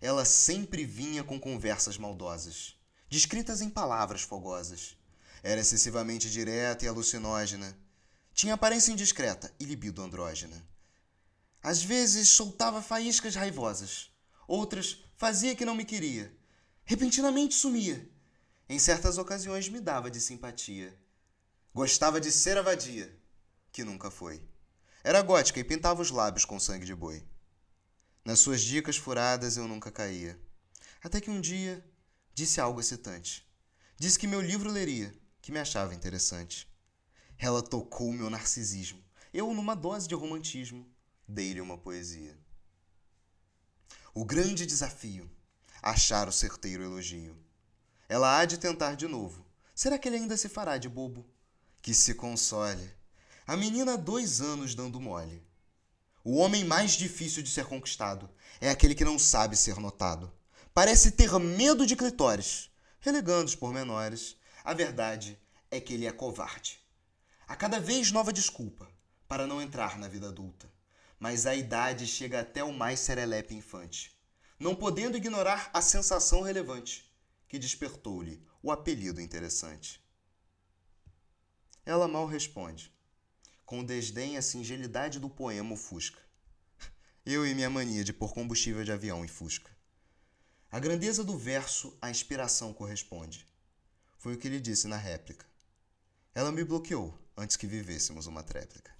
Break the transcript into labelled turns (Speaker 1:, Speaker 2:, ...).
Speaker 1: Ela sempre vinha com conversas maldosas, descritas em palavras fogosas. Era excessivamente direta e alucinógena. Tinha aparência indiscreta e libido andrógena. Às vezes soltava faíscas raivosas, outras fazia que não me queria. Repentinamente sumia. Em certas ocasiões me dava de simpatia. Gostava de ser a vadia, que nunca foi. Era gótica e pintava os lábios com sangue de boi. Nas suas dicas furadas eu nunca caía. Até que um dia disse algo excitante. Disse que meu livro leria, que me achava interessante. Ela tocou meu narcisismo. Eu, numa dose de romantismo, dei-lhe uma poesia. O grande desafio: achar o certeiro elogio. Ela há de tentar de novo. Será que ele ainda se fará de bobo? Que se console. A menina há dois anos dando mole. O homem mais difícil de ser conquistado é aquele que não sabe ser notado. Parece ter medo de clitóris, relegando os pormenores. A verdade é que ele é covarde. A cada vez nova desculpa para não entrar na vida adulta. Mas a idade chega até o mais serelepe infante, não podendo ignorar a sensação relevante que despertou-lhe o apelido interessante. Ela mal responde, com desdém a singelidade do poema Fusca. Eu e minha mania de pôr combustível de avião em Fusca. A grandeza do verso à inspiração corresponde. Foi o que ele disse na réplica. Ela me bloqueou antes que vivêssemos uma tréplica.